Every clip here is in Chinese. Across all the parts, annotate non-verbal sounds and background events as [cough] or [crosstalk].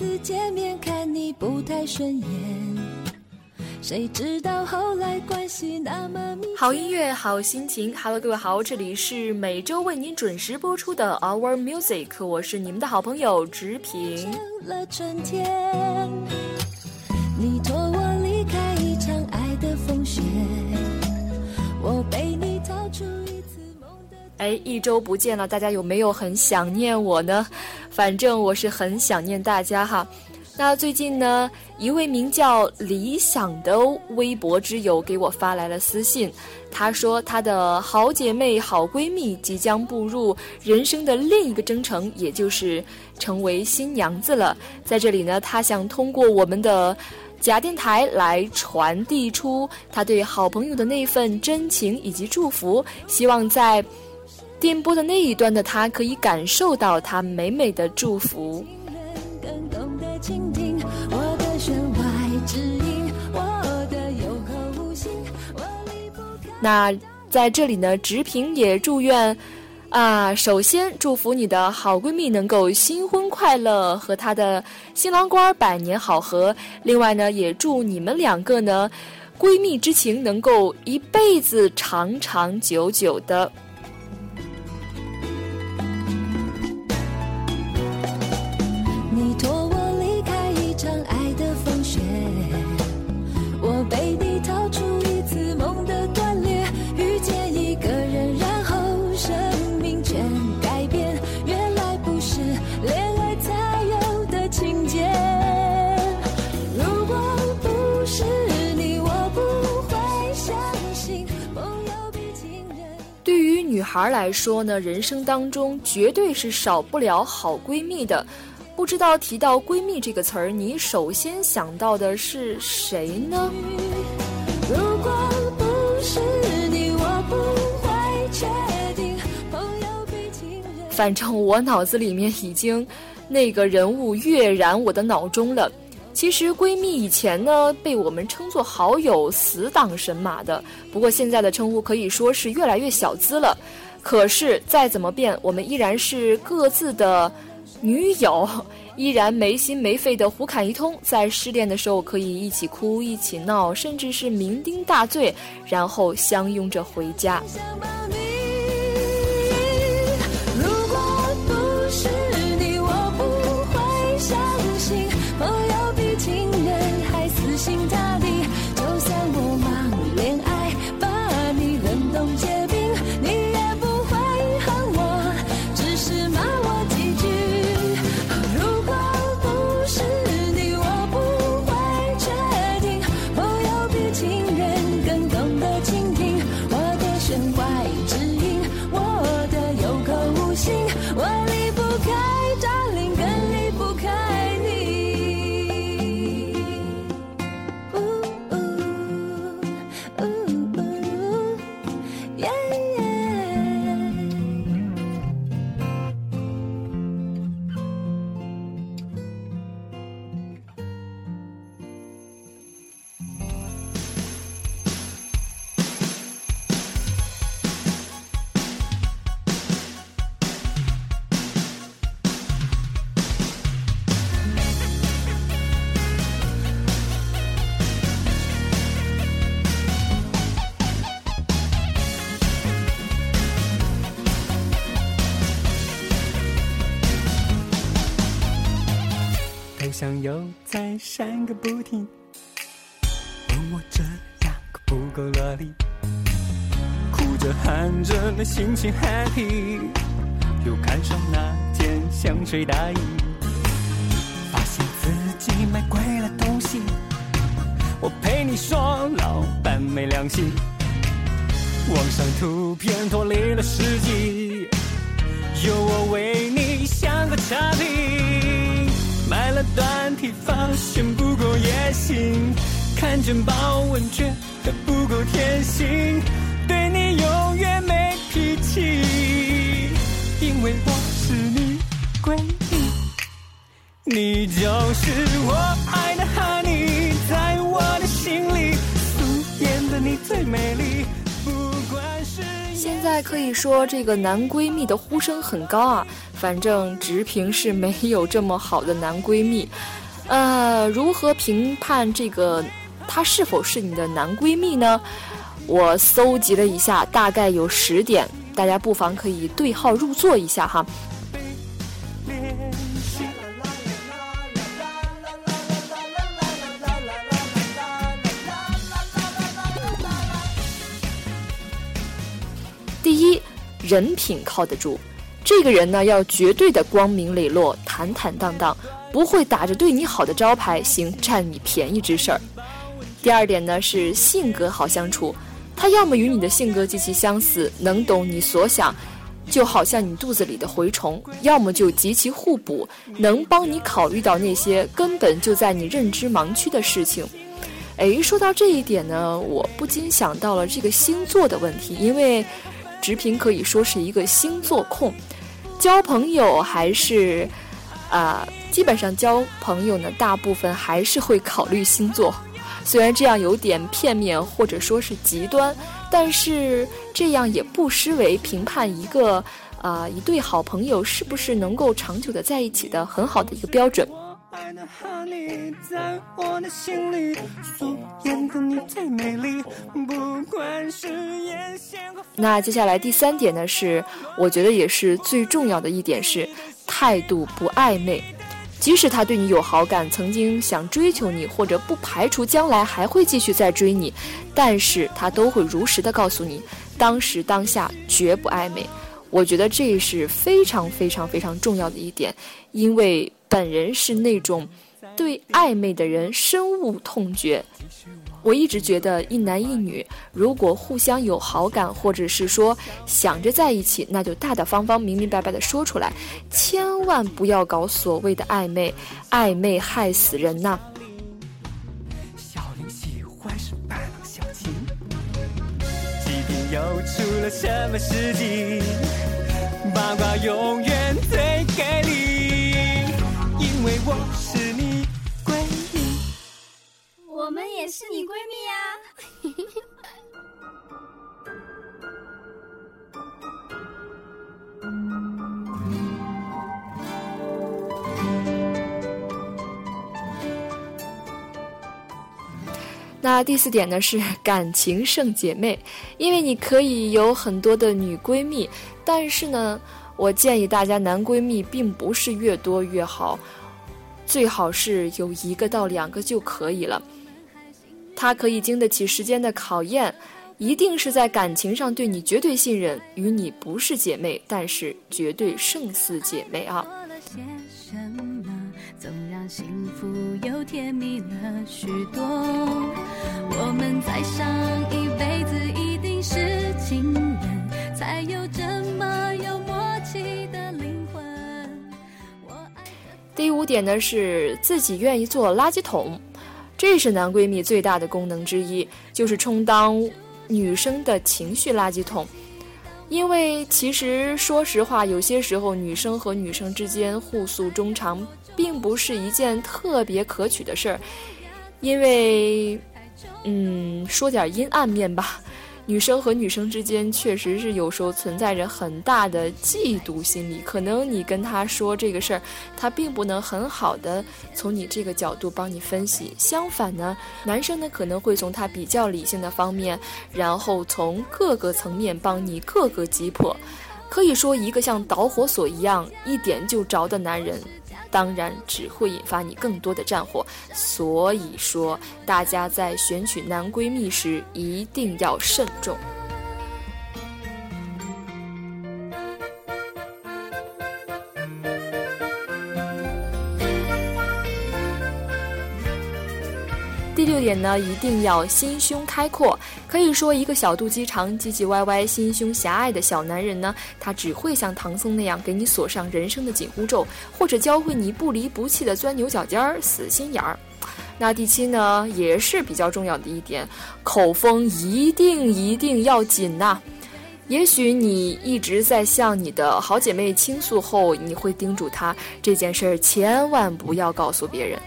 次见面看你不太顺眼，谁知道后来关系那么密。好音乐，好心情。Hello，各位好，这里是每周为您准时播出的 Our Music，我是你们的好朋友直平。成了春天，你托哎，一周不见了，大家有没有很想念我呢？反正我是很想念大家哈。那最近呢，一位名叫理想的微博之友给我发来了私信，他说他的好姐妹、好闺蜜即将步入人生的另一个征程，也就是成为新娘子了。在这里呢，他想通过我们的假电台来传递出他对好朋友的那份真情以及祝福，希望在。电波的那一端的他可以感受到他美美的祝福。那在这里呢，直平也祝愿啊，首先祝福你的好闺蜜能够新婚快乐，和她的新郎官百年好合。另外呢，也祝你们两个呢，闺蜜之情能够一辈子长长久久的。孩来说呢，人生当中绝对是少不了好闺蜜的。不知道提到闺蜜这个词儿，你首先想到的是谁呢？反正我脑子里面已经那个人物跃然我的脑中了。其实闺蜜以前呢被我们称作好友，死党神马的。不过现在的称呼可以说是越来越小资了。可是再怎么变，我们依然是各自的女友，依然没心没肺的胡侃一通。在失恋的时候可以一起哭一起闹，甚至是酩酊大醉，然后相拥着回家。想又在闪个不停，问我这样可不够落力？哭着喊着那心情 happy，又看上那件香水大衣，发现自己买贵了东西。我陪你说老板没良心，网上图片脱离了实际，有我为你像个差评。短体发，嫌不够野性；看见豹纹觉得不够贴心，对你永远没脾气，因为我是你闺蜜，你就是我爱的 honey，在我的心里，素颜的你最美丽。现在可以说这个男闺蜜的呼声很高啊。反正直评是没有这么好的男闺蜜。呃，如何评判这个他是否是你的男闺蜜呢？我搜集了一下，大概有十点，大家不妨可以对号入座一下哈。人品靠得住，这个人呢要绝对的光明磊落、坦坦荡荡，不会打着对你好的招牌行占你便宜之事儿。第二点呢是性格好相处，他要么与你的性格极其相似，能懂你所想，就好像你肚子里的蛔虫；要么就极其互补，能帮你考虑到那些根本就在你认知盲区的事情。诶，说到这一点呢，我不禁想到了这个星座的问题，因为。直平可以说是一个星座控，交朋友还是，啊，基本上交朋友呢，大部分还是会考虑星座。虽然这样有点片面或者说是极端，但是这样也不失为评判一个啊一对好朋友是不是能够长久的在一起的很好的一个标准。爱的和你在我的心里素颜的你最美丽不管是眼线那接下来第三点呢，是我觉得也是最重要的一点是态度不暧昧。即使他对你有好感，曾经想追求你，或者不排除将来还会继续再追你，但是他都会如实的告诉你，当时当下绝不暧昧。我觉得这是非常非常非常重要的一点，因为本人是那种对暧昧的人深恶痛绝。我一直觉得一男一女如果互相有好感，或者是说想着在一起，那就大大方方、明明白白的说出来，千万不要搞所谓的暧昧，暧昧害死人呐。又出了什么事情？八卦永远最给力，因为我是你闺蜜，我们也是你闺蜜呀。嘿嘿嘿那第四点呢是 [laughs] 感情胜姐妹，因为你可以有很多的女闺蜜，但是呢，我建议大家男闺蜜并不是越多越好，最好是有一个到两个就可以了。他可以经得起时间的考验，一定是在感情上对你绝对信任，与你不是姐妹，但是绝对胜似姐妹啊。幸福又甜蜜了许多。我们在上一辈子一定是情人，才有这么有默契的灵魂。第五点呢是自己愿意做垃圾桶，这是男闺蜜最大的功能之一，就是充当女生的情绪垃圾桶。因为其实说实话，有些时候女生和女生之间互诉衷肠。并不是一件特别可取的事儿，因为，嗯，说点阴暗面吧，女生和女生之间确实是有时候存在着很大的嫉妒心理。可能你跟他说这个事儿，他并不能很好的从你这个角度帮你分析。相反呢，男生呢可能会从他比较理性的方面，然后从各个层面帮你各个击破。可以说，一个像导火索一样一点就着的男人。当然只会引发你更多的战火，所以说大家在选取男闺蜜时一定要慎重。点呢，一定要心胸开阔。可以说，一个小肚鸡肠、唧唧歪歪、心胸狭隘的小男人呢，他只会像唐僧那样给你锁上人生的紧箍咒，或者教会你不离不弃的钻牛角尖儿、死心眼儿。那第七呢，也是比较重要的一点，口风一定一定要紧呐。也许你一直在向你的好姐妹倾诉后，你会叮嘱她这件事儿千万不要告诉别人。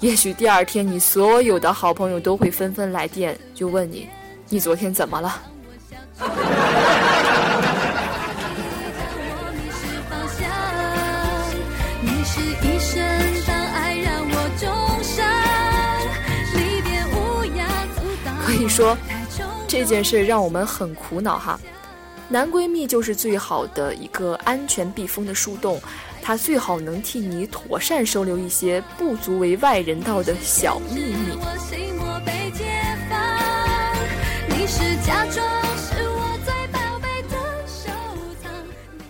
也许第二天，你所有的好朋友都会纷纷来电，就问你：‘你昨天怎么了？’ [laughs] 可以说这件事让我们很苦恼。哈，男闺蜜就是最好的一个安全避风的树洞。他最好能替你妥善收留一些不足为外人道的小秘密。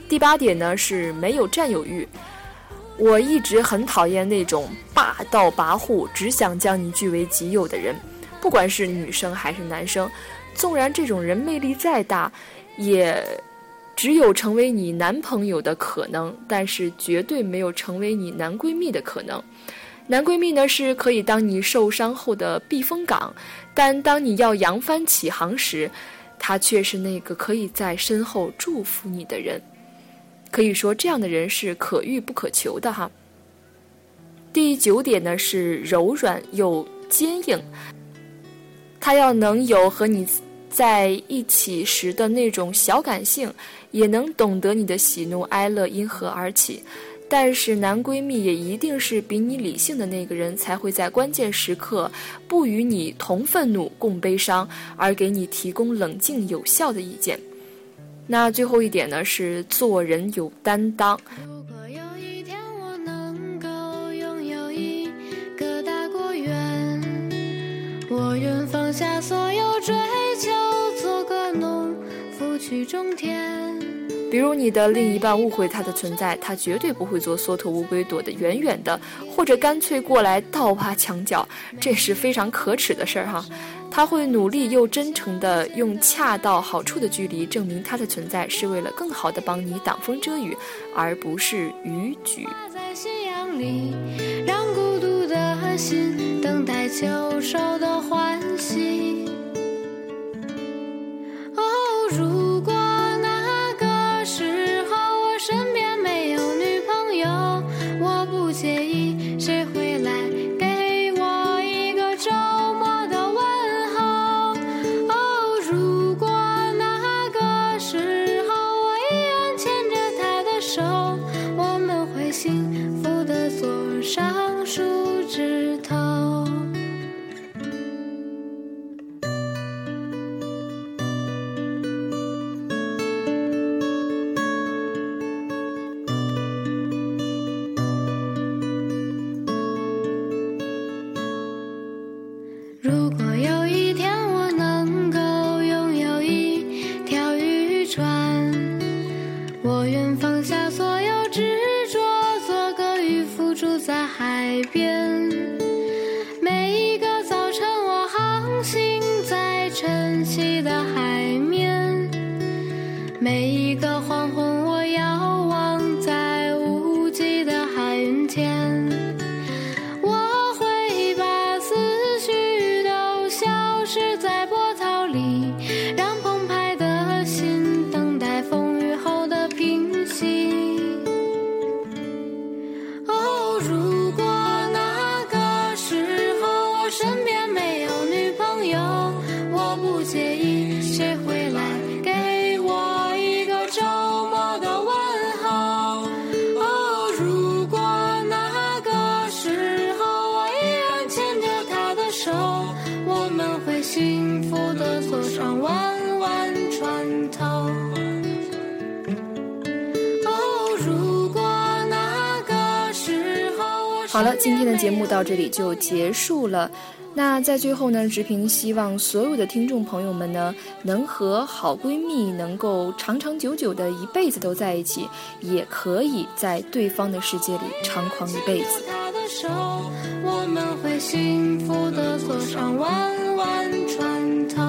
第八点呢是没有占有欲。我一直很讨厌那种霸道跋扈、只想将你据为己有的人，不管是女生还是男生。纵然这种人魅力再大，也只有成为你男朋友的可能，但是绝对没有成为你男闺蜜的可能。男闺蜜呢是可以当你受伤后的避风港，但当你要扬帆起航时，他却是那个可以在身后祝福你的人。可以说，这样的人是可遇不可求的哈。第九点呢是柔软又坚硬，他要能有和你在一起时的那种小感性，也能懂得你的喜怒哀乐因何而起。但是男闺蜜也一定是比你理性的那个人，才会在关键时刻不与你同愤怒共悲伤，而给你提供冷静有效的意见。那最后一点呢，是做人有担当。夫去种田。比如你的另一半误会他的存在，他绝对不会做缩头乌龟躲得远远的，或者干脆过来倒爬墙角，这是非常可耻的事儿哈。他会努力又真诚的用恰到好处的距离证明他的存在，是为了更好的帮你挡风遮雨，而不是逾矩。在夕阳里，让孤独的心等待秋收的欢喜。海边。每一个早晨，我航行在晨曦的海面；每一个黄昏，我遥望在无际的海云间。我会把思绪都消失在波涛里，幸福的坐上弯弯船头。如果那个时候我好了，今天的节目到这里就结束了。那在最后呢，直平希望所有的听众朋友们呢，能和好闺蜜能够长长久久的一辈子都在一起，也可以在对方的世界里猖狂一辈子。我们会幸福的坐上弯万船头。